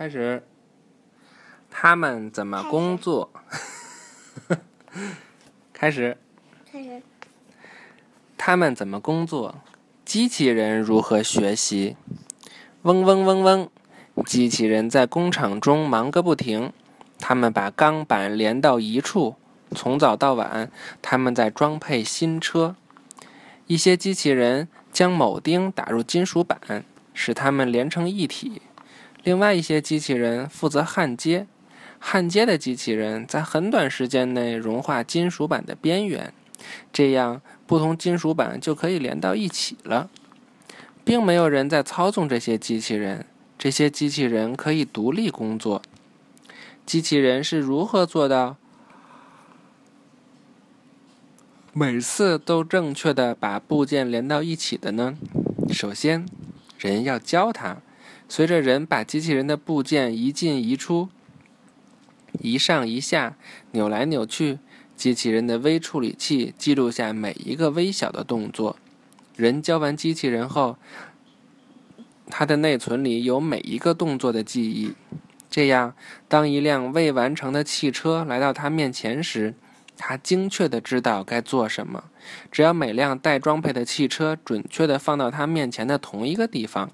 开始。他们怎么工作？开始。开始。他们怎么工作？机器人如何学习？嗡嗡嗡嗡，机器人在工厂中忙个不停。他们把钢板连到一处，从早到晚，他们在装配新车。一些机器人将铆钉打入金属板，使它们连成一体。另外一些机器人负责焊接。焊接的机器人在很短时间内融化金属板的边缘，这样不同金属板就可以连到一起了。并没有人在操纵这些机器人，这些机器人可以独立工作。机器人是如何做到每次都正确的把部件连到一起的呢？首先，人要教它。随着人把机器人的部件移进移出。一上一下，扭来扭去，机器人的微处理器记录下每一个微小的动作。人教完机器人后，它的内存里有每一个动作的记忆。这样，当一辆未完成的汽车来到它面前时，它精确的知道该做什么。只要每辆待装配的汽车准确的放到它面前的同一个地方，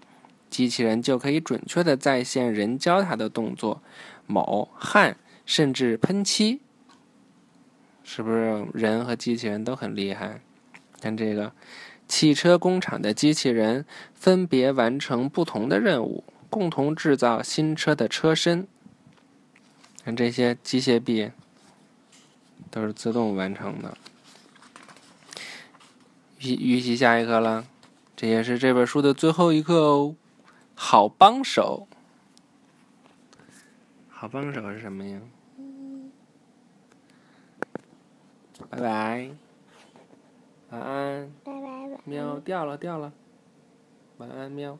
机器人就可以准确的再现人教它的动作。铆、焊。甚至喷漆，是不是人和机器人都很厉害？看这个，汽车工厂的机器人分别完成不同的任务，共同制造新车的车身。看这些机械臂都是自动完成的。预预习下一课了，这也是这本书的最后一课哦。好帮手，好帮手是什么呀？拜拜，晚安。拜拜。喵，掉了掉了。晚安，喵。